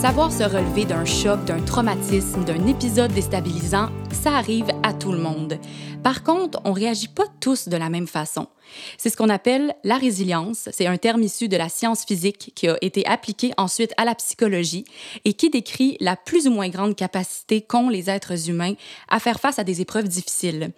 Savoir se relever d'un choc, d'un traumatisme, d'un épisode déstabilisant, ça arrive à tout le monde. Par contre, on réagit pas tous de la même façon. C'est ce qu'on appelle la résilience. C'est un terme issu de la science physique qui a été appliqué ensuite à la psychologie et qui décrit la plus ou moins grande capacité qu'ont les êtres humains à faire face à des épreuves difficiles.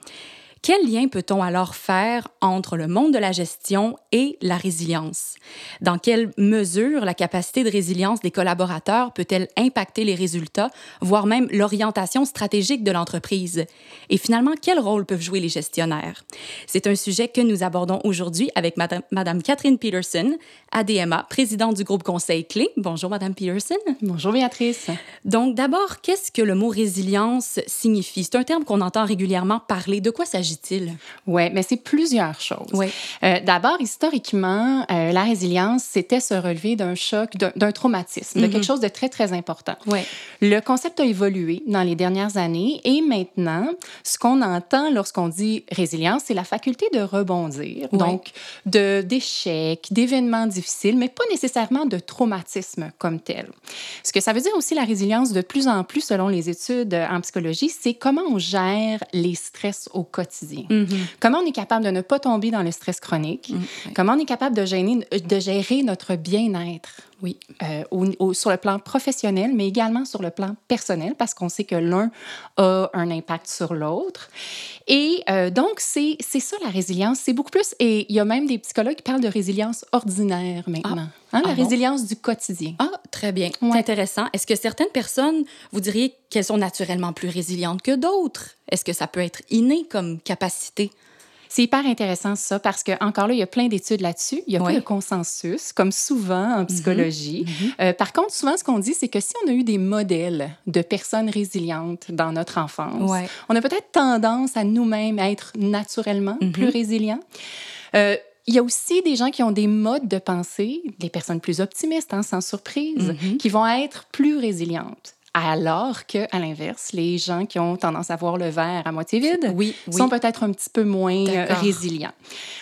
Quel lien peut-on alors faire entre le monde de la gestion et la résilience? Dans quelle mesure la capacité de résilience des collaborateurs peut-elle impacter les résultats, voire même l'orientation stratégique de l'entreprise? Et finalement, quel rôle peuvent jouer les gestionnaires? C'est un sujet que nous abordons aujourd'hui avec Madame, Catherine Peterson, ADMA, présidente du groupe Conseil Clé. Bonjour, Madame Peterson. Bonjour, Béatrice. Donc, d'abord, qu'est-ce que le mot résilience signifie? C'est un terme qu'on entend régulièrement parler. De quoi s'agit-il? Oui, mais c'est plusieurs choses. Oui. Euh, D'abord, historiquement, euh, la résilience, c'était se relever d'un choc, d'un traumatisme, de quelque chose de très, très important. Oui. Le concept a évolué dans les dernières années et maintenant, ce qu'on entend lorsqu'on dit résilience, c'est la faculté de rebondir, Oui. donc de- d'échecs, d'événements difficiles, mais pas nécessairement de traumatisme comme tel. Ce que ça veut dire aussi, la résilience, de plus en plus, selon les études en psychologie, c'est comment on gère les stress au quotidien. Mhm. Comment on est capable de ne pas tomber dans le stress chronique? Mm, Comment on est capable de, gêner- de gérer notre bien-être? Oui. euh, au- au- sur le plan professionnel, mais également sur le plan personnel, parce qu'on sait que l'un a un impact sur l'autre. Et euh, donc, c'est c'est ça la résilience. C'est beaucoup plus. Et il y a même des psychologues qui parlent de résilience ordinaire maintenant. Hein, la Ah bon? résilience du quotidien. Ah, très bien. Ouais. C'est intéressant. Est-ce que certaines personnes, vous diriez qu'elles sont naturellement plus résilientes que d'autres? Est-ce que ça peut être inné comme capacité? C'est hyper intéressant ça parce que encore là, il y a plein d'études là-dessus. Il y a pas de consensus, comme souvent en psychologie. Euh, par contre, souvent, ce qu'on dit, c'est que si on a eu des modèles de personnes résilientes dans notre enfance, on a peut-être tendance à nous-mêmes être naturellement plus résilients. Euh, il y a aussi des gens qui ont des modes de pensée, des personnes plus optimistes, hein, sans surprise, qui vont être plus résilientes. Alors que, à l'inverse, les gens qui ont tendance à voir le verre à moitié vide Oui, oui. sont peut-être un petit peu moins euh, résilients.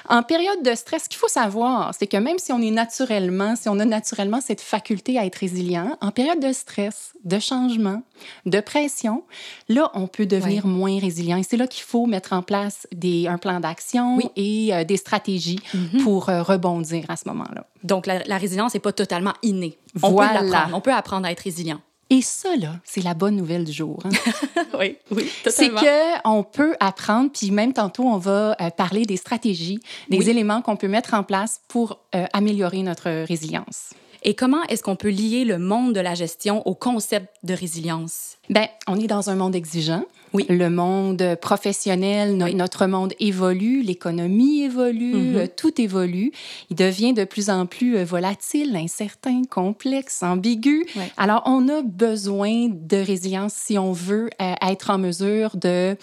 En période de stress, ce qu'il faut savoir, c'est que même si on est naturellement, si on a naturellement cette faculté à être résilient, en période de stress, de changement, de pression, là, on peut devenir moins résilient. Et c'est là qu'il faut mettre en place des, un plan d'action. Mhm. et euh, des stratégies pour euh, rebondir à ce moment-là. Donc, la, la résilience n'est pas totalement innée. On Voilà. peut l'apprendre. On peut apprendre à être résilient. Et ça, là, c'est la bonne nouvelle du jour. hein. oui, oui, c'est que on peut apprendre, puis même tantôt, on va euh, parler des stratégies, des Oui. éléments qu'on peut mettre en place pour euh, améliorer notre résilience. Et comment est-ce qu'on peut lier le monde de la gestion au concept de résilience? Ben, on est dans un monde exigeant. Oui. Le monde professionnel, no- Oui. notre monde évolue, l'économie évolue, Mhm. euh, tout évolue. Il devient de plus en plus euh, volatile, incertain, complexe, ambigu. Alors, on a besoin de résilience si on veut euh, être en mesure de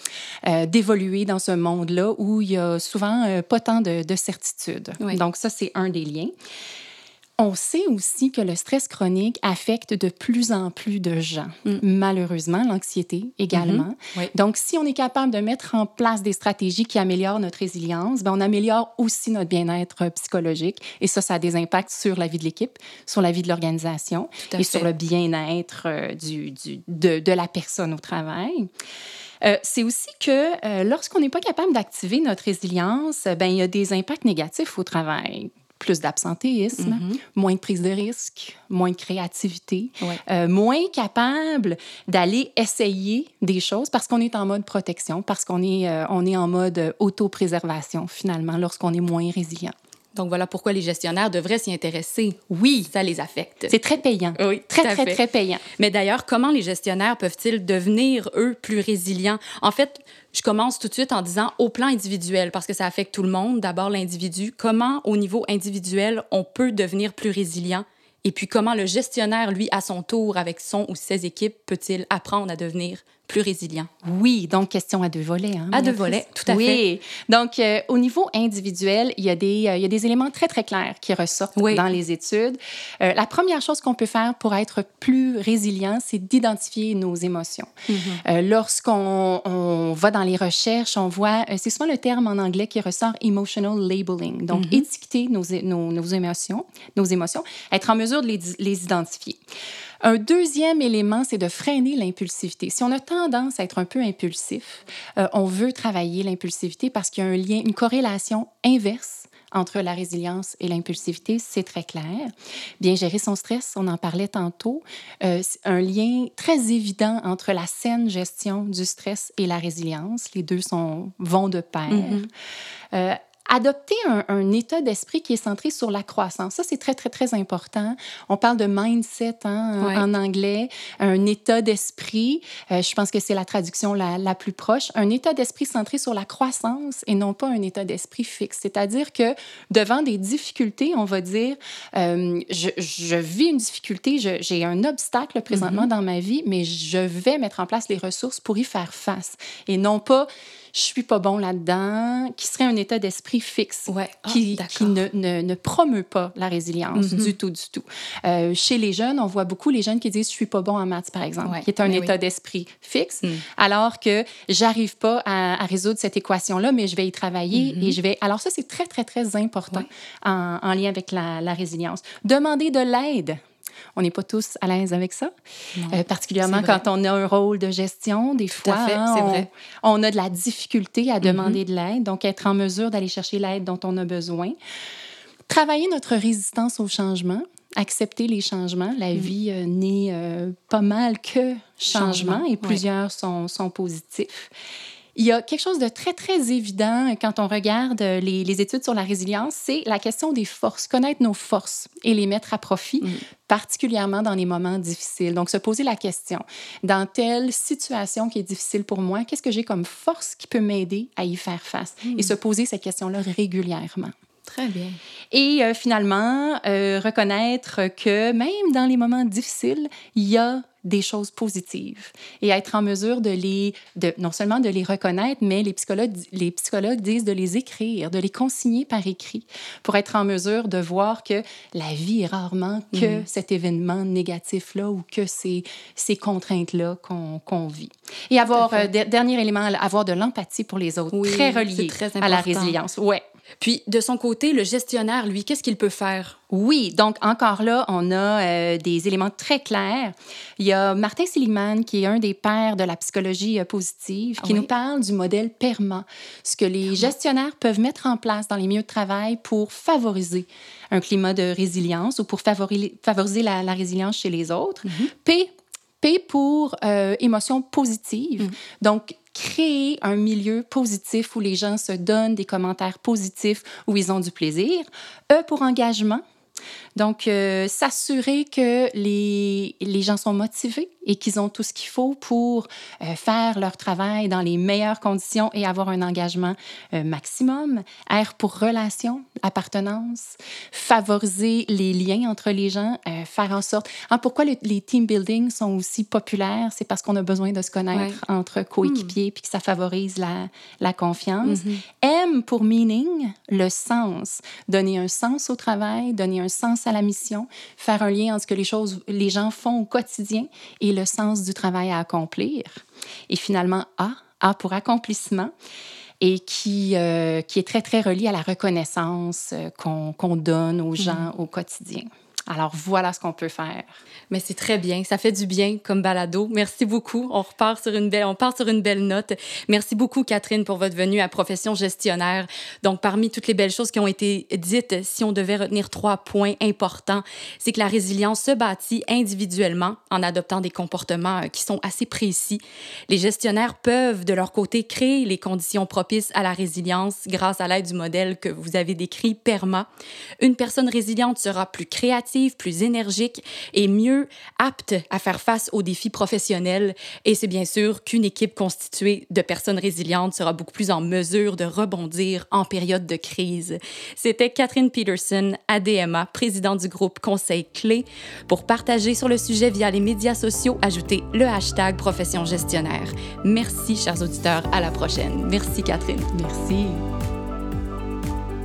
euh, d'évoluer dans ce monde-là où il y a souvent euh, pas tant de, de certitude. Donc, ça, c'est un des liens. On sait aussi que le stress chronique affecte de plus en plus de gens. Mm. Malheureusement, l'anxiété également. Mhm. Oui. Donc, si on est capable de mettre en place des stratégies qui améliorent notre résilience, ben, on améliore aussi notre bien-être psychologique. Et ça, ça a des impacts sur la vie de l'équipe, sur la vie de l'organisation et fait. sur le bien-être euh, du, du- de, de la personne au travail. Euh, c'est aussi que euh, lorsqu'on n'est pas capable d'activer notre résilience, ben, il y a des impacts négatifs au travail. Plus d'absentéisme, Mhm. moins de prise de risque, moins de créativité, Ouais. euh, moins capable d'aller essayer des choses parce qu'on est en mode protection, parce qu'on est, euh, on est en mode autopréservation finalement lorsqu'on est moins résilient. Donc, voilà pourquoi les gestionnaires devraient s'y intéresser. Oui, ça les affecte. C'est très payant. Oui, Très, très, fait. très payant. Mais d'ailleurs, comment les gestionnaires peuvent-ils devenir, eux, plus résilients? En fait, je commence tout de suite en disant au plan individuel, parce que ça affecte tout le monde. D'abord, l'individu. Comment, au niveau individuel, on peut devenir plus résilient? Et puis, comment le gestionnaire, lui, à son tour, avec son ou ses équipes, peut-il apprendre à devenir plus résilient. Oui, donc question à deux volets. Hein, à deux volets, tout à oui. fait. Oui, donc euh, au niveau individuel, il y, a des, euh, il y a des éléments très, très clairs qui ressortent oui. dans les études. Euh, la première chose qu'on peut faire pour être plus résilient, c'est d'identifier nos émotions. Mm -hmm. Lorsqu'on on va dans les recherches, on voit, c'est souvent le terme en anglais qui ressort emotional labeling, donc mm -hmm. étiqueter nos, nos, nos, émotions, nos émotions, être en mesure de les, les identifier. Un deuxième élément, c'est de freiner l'impulsivité. Si on a tendance à être un peu impulsif, euh, on veut travailler l'impulsivité parce qu'il y a un lien, une corrélation inverse entre la résilience et l'impulsivité, c'est très clair. Bien gérer son stress, on en parlait tantôt, euh, un lien très évident entre la saine gestion du stress et la résilience. Les deux sont, vont de pair. Mm -hmm. euh, adopter un, un état d'esprit qui est centré sur la croissance. Ça, c'est très, très, très important. On parle de mindset hein, ouais. en anglais, un état d'esprit. Euh, je pense que c'est la traduction la, la, plus proche. Un état d'esprit centré sur la croissance et non pas un état d'esprit fixe. C'est-à-dire que devant des difficultés, on va dire, euh, je, je, vis une difficulté, j'ai un obstacle présentement mm -hmm. dans ma vie, mais je vais mettre en place les ressources pour y faire face. Et non pas je suis pas bon là-dedans, qui serait un état d'esprit fixe, ouais. oh, qui, qui ne, ne, ne, promeut pas la résilience mm -hmm. du tout, du tout. Euh, chez les jeunes, on voit beaucoup les jeunes qui disent je suis pas bon en maths, par exemple, ouais. qui est un mais état oui. d'esprit fixe, Mm. alors que j'arrive pas à, à, résoudre cette équation-là, mais je vais y travailler Mm-hmm. et je vais. Alors ça, c'est très, très, très important Ouais. en, en lien avec la, la résilience. Demander de l'aide. On n'est pas tous à l'aise avec ça, euh, particulièrement quand on a un rôle de gestion. Des Tout fois, fait, hein, on, vrai. on a de la difficulté à demander de l'aide, donc être en mesure d'aller chercher l'aide dont on a besoin. Travailler notre résistance au changement, accepter les changements. La vie euh, n'est euh, pas mal que changement, Changement, et plusieurs sont, sont positifs. Il y a quelque chose de très, très évident quand on regarde les, les études sur la résilience, c'est la question des forces, connaître nos forces et les mettre à profit, Mm. particulièrement dans les moments difficiles. Donc, se poser la question, dans telle situation qui est difficile pour moi, qu'est-ce que j'ai comme force qui peut m'aider à y faire face? Mm. Et se poser cette question-là régulièrement. Très bien. Et euh, finalement, euh, reconnaître que même dans les moments difficiles, il y a des choses positives et être en mesure de les, de, non seulement de les reconnaître, mais les psychologues, les psychologues disent de les écrire, de les consigner par écrit pour être en mesure de voir que la vie est rarement que Mhm. cet événement négatif-là ou que ces, ces contraintes-là qu'on qu'on vit. Et avoir, euh, de- dernier élément, avoir de l'empathie pour les autres, Oui, très relié très à la résilience. Ouais. Puis, de son côté, le gestionnaire, lui, qu'est-ce qu'il peut faire? Oui, donc encore là, on a euh, des éléments très clairs. Il y a Martin Seligman, qui est un des pères de la psychologie euh, positive, qui Ah oui? nous parle du modèle PERMA, ce que les gestionnaires peuvent mettre en place dans les milieux de travail pour favoriser un climat de résilience ou pour favori- favoriser la, la résilience chez les autres. Mhm. P, P pour euh, émotion positive. Mhm. Donc, créer un milieu positif où les gens se donnent des commentaires positifs, où ils ont du plaisir. E pour engagement. Donc, euh, s'assurer que les, les gens sont motivés et qu'ils ont tout ce qu'il faut pour euh, faire leur travail dans les meilleures conditions et avoir un engagement euh, maximum. R pour relation, appartenance, favoriser les liens entre les gens, faire en sorte... Hein, pourquoi le- les team building sont aussi populaires? C'est parce qu'on a besoin de se connaître entre coéquipiers puis que ça favorise la, la confiance. Mhm. M pour meaning, le sens. Donner un sens au travail, donner un sens à la mission, faire un lien entre ce que les choses, les gens font au quotidien et le sens du travail à accomplir. Et finalement, A, A pour accomplissement et qui, euh, qui est très, très relié à la reconnaissance euh, qu'on qu'on donne aux gens au quotidien. Alors, voilà ce qu'on peut faire. Mais c'est très bien, ça fait du bien comme balado. Merci beaucoup. On repart sur une belle, on part sur une belle note. Merci beaucoup Catherine pour votre venue à Profession gestionnaire. Donc parmi toutes les belles choses qui ont été dites, si on devait retenir trois points importants, c'est que la résilience se bâtit individuellement en adoptant des comportements euh, qui sont assez précis. Les gestionnaires peuvent de leur côté créer les conditions propices à la résilience grâce à l'aide du modèle que vous avez décrit PERMA. Une personne résiliente sera plus créative plus énergique et mieux apte à faire face aux défis professionnels. Et c'est bien sûr qu'une équipe constituée de personnes résilientes sera beaucoup plus en mesure de rebondir en période de crise. C'était Catherine Peterson, ADMA, présidente du groupe Conseil Clé. Pour partager sur le sujet via les médias sociaux, ajoutez le hashtag profession gestionnaire. Merci, chers auditeurs. À la prochaine. Merci, Catherine. Merci.